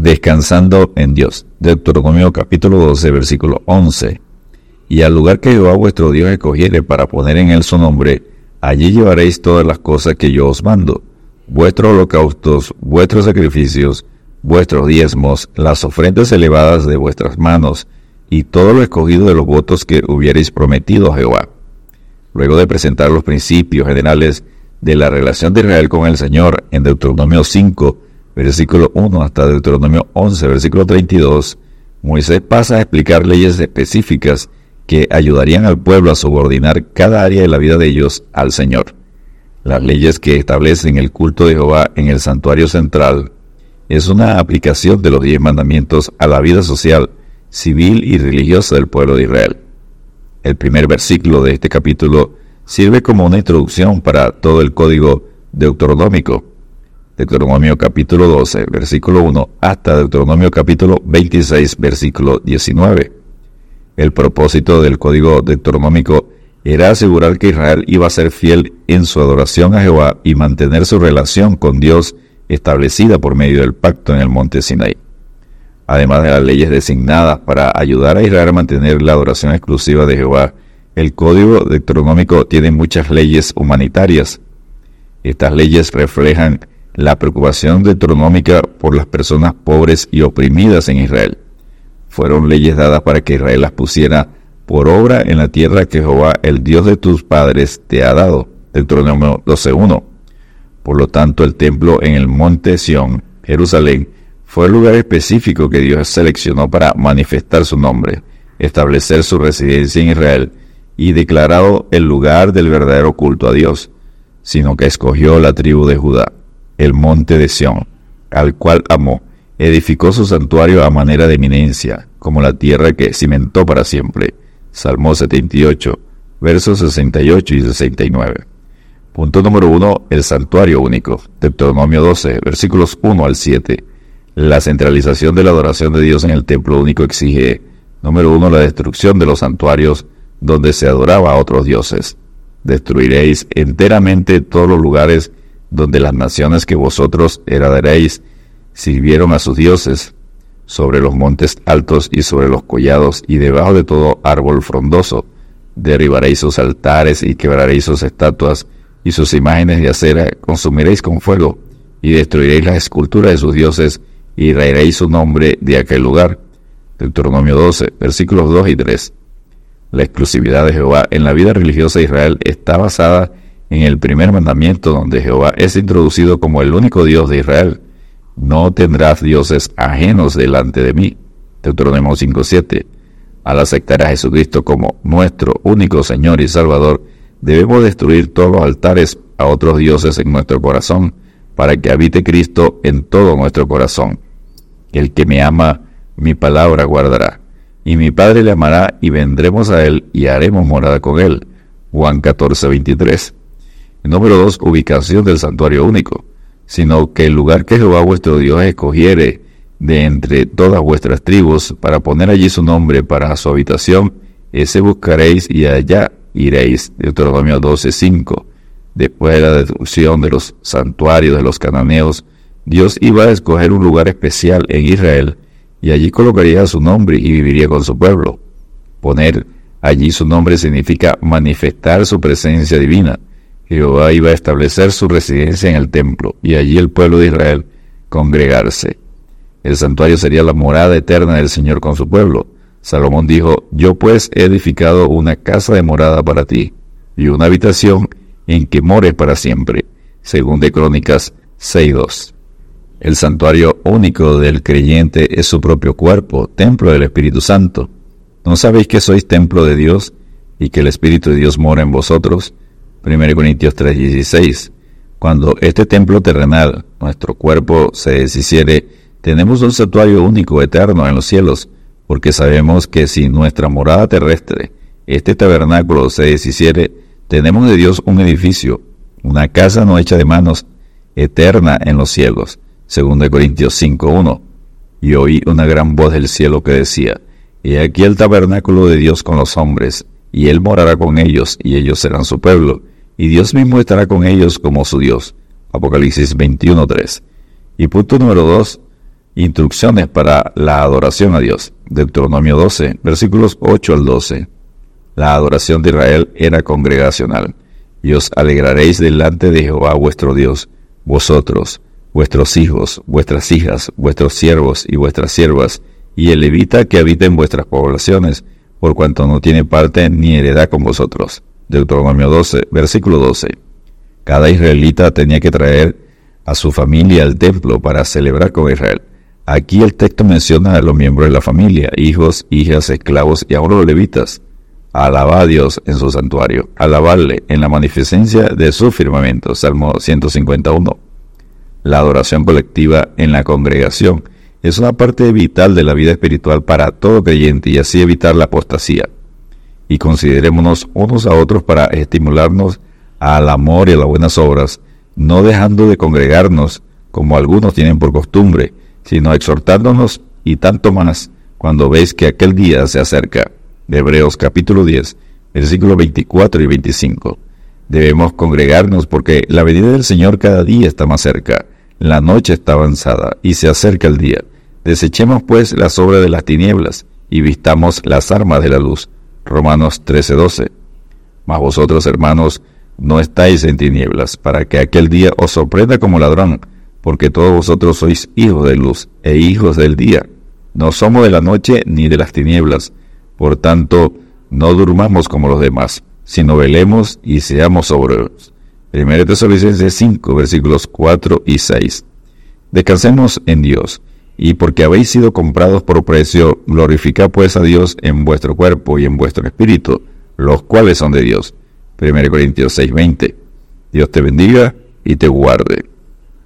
descansando en Dios. Deuteronomio capítulo 12, versículo 11. Y al lugar que Jehová vuestro Dios escogiere para poner en él su nombre, allí llevaréis todas las cosas que yo os mando, vuestros holocaustos, vuestros sacrificios, vuestros diezmos, las ofrendas elevadas de vuestras manos, y todo lo escogido de los votos que hubierais prometido a Jehová. Luego de presentar los principios generales de la relación de Israel con el Señor en Deuteronomio 5, versículo 1 hasta Deuteronomio 11, versículo 32, Moisés pasa a explicar leyes específicas que ayudarían al pueblo a subordinar cada área de la vida de ellos al Señor. Las leyes que establecen el culto de Jehová en el santuario central es una aplicación de los diez mandamientos a la vida social, civil y religiosa del pueblo de Israel. El primer versículo de este capítulo sirve como una introducción para todo el código deuteronómico. Deuteronomio capítulo 12, versículo 1, hasta Deuteronomio capítulo 26, versículo 19. El propósito del código deuteronómico era asegurar que Israel iba a ser fiel en su adoración a Jehová y mantener su relación con Dios establecida por medio del pacto en el monte Sinaí. Además de las leyes designadas para ayudar a Israel a mantener la adoración exclusiva de Jehová, el Código Deuteronómico tiene muchas leyes humanitarias. Estas leyes reflejan la preocupación deuteronómica por las personas pobres y oprimidas en Israel. Fueron leyes dadas para que Israel las pusiera por obra en la tierra que Jehová, el Dios de tus padres, te ha dado. Deuteronomio 12.1. Por lo tanto, el templo en el monte Sión, Jerusalén, fue el lugar específico que Dios seleccionó para manifestar su nombre, establecer su residencia en Israel y declarado el lugar del verdadero culto a Dios, sino que escogió la tribu de Judá, el monte de Sión, al cual amó, edificó su santuario a manera de eminencia, como la tierra que cimentó para siempre. Salmo 78, versos 68 y 69. Punto número 1. El santuario único. Deuteronomio 12, versículos 1 al 7. La centralización de la adoración de Dios en el templo único exige, número 1, la destrucción de los santuarios donde se adoraba a otros dioses. Destruiréis enteramente todos los lugares donde las naciones que vosotros heredaréis sirvieron a sus dioses, sobre los montes altos y sobre los collados y debajo de todo árbol frondoso. Derribaréis sus altares y quebraréis sus estatuas y sus imágenes de acera consumiréis con fuego y destruiréis las esculturas de sus dioses y raeréis su nombre de aquel lugar. Deuteronomio 12, versículos 2 y 3. La exclusividad de Jehová en la vida religiosa de Israel está basada en el primer mandamiento donde Jehová es introducido como el único Dios de Israel. No tendrás dioses ajenos delante de mí. Deuteronomio 5.7. Al aceptar a Jesucristo como nuestro único Señor y Salvador, debemos destruir todos los altares a otros dioses en nuestro corazón, para que habite Cristo en todo nuestro corazón. El que me ama, mi palabra guardará y mi Padre le amará y vendremos a él y haremos morada con él. Juan 14, 23. Número 2. Ubicación del santuario único, sino que el lugar que Jehová vuestro Dios escogiere de entre todas vuestras tribus para poner allí su nombre para su habitación, ese buscaréis y allá iréis. Deuteronomio 12, 5. Después de la destrucción de los santuarios de los cananeos, Dios iba a escoger un lugar especial en Israel y allí colocaría su nombre y viviría con su pueblo. Poner allí su nombre significa manifestar su presencia divina. Jehová iba a establecer su residencia en el templo y allí el pueblo de Israel congregarse. El santuario sería la morada eterna del Señor con su pueblo. Salomón dijo, yo pues he edificado una casa de morada para ti y una habitación en que mores para siempre. Según de Crónicas 6.2. El santuario único del creyente es su propio cuerpo, templo del Espíritu Santo. ¿No sabéis que sois templo de Dios y que el Espíritu de Dios mora en vosotros? 1 Corintios 3:16. Cuando este templo terrenal, nuestro cuerpo, se deshiciere, tenemos un santuario único, eterno en los cielos, porque sabemos que si nuestra morada terrestre, este tabernáculo, se deshiciere, tenemos de Dios un edificio, una casa no hecha de manos, eterna en los cielos 2 Corintios 5.1. Y oí una gran voz del cielo que decía, He aquí el tabernáculo de Dios con los hombres, y Él morará con ellos, y ellos serán su pueblo, y Dios mismo estará con ellos como su Dios. Apocalipsis 21.3. Y punto número 2. Instrucciones para la adoración a Dios. Deuteronomio 12, versículos 8 al 12. La adoración de Israel era congregacional. Y os alegraréis delante de Jehová vuestro Dios, vosotros, vuestros hijos, vuestras hijas, vuestros siervos y vuestras siervas, y el levita que habita en vuestras poblaciones, por cuanto no tiene parte ni heredad con vosotros. Deuteronomio 12, versículo 12. Cada israelita tenía que traer a su familia al templo para celebrar con Israel. Aquí el texto menciona a los miembros de la familia, hijos, hijas, esclavos y ahora los levitas. Alaba a Dios en su santuario, alabarle en la magnificencia de su firmamento. Salmo 151. La adoración colectiva en la congregación es una parte vital de la vida espiritual para todo creyente y así evitar la apostasía. Y considerémonos unos a otros para estimularnos al amor y a las buenas obras, no dejando de congregarnos como algunos tienen por costumbre, sino exhortándonos y tanto más cuando veis que aquel día se acerca. Hebreos capítulo 10, versículos 24 y 25. Debemos congregarnos porque la venida del Señor cada día está más cerca. La noche está avanzada y se acerca el día. Desechemos pues las obras de las tinieblas y vistamos las armas de la luz. Romanos 13:12. Mas vosotros, hermanos, no estáis en tinieblas, para que aquel día os sorprenda como ladrón, porque todos vosotros sois hijos de luz e hijos del día. No somos de la noche ni de las tinieblas. Por tanto, no durmamos como los demás, sino velemos y seamos sobrios. 1 Tesalonicenses 5, versículos 4 y 6. Descansemos en Dios, y porque habéis sido comprados por precio, glorificad pues a Dios en vuestro cuerpo y en vuestro espíritu, los cuales son de Dios. 1 Corintios 6, 20. Dios te bendiga y te guarde.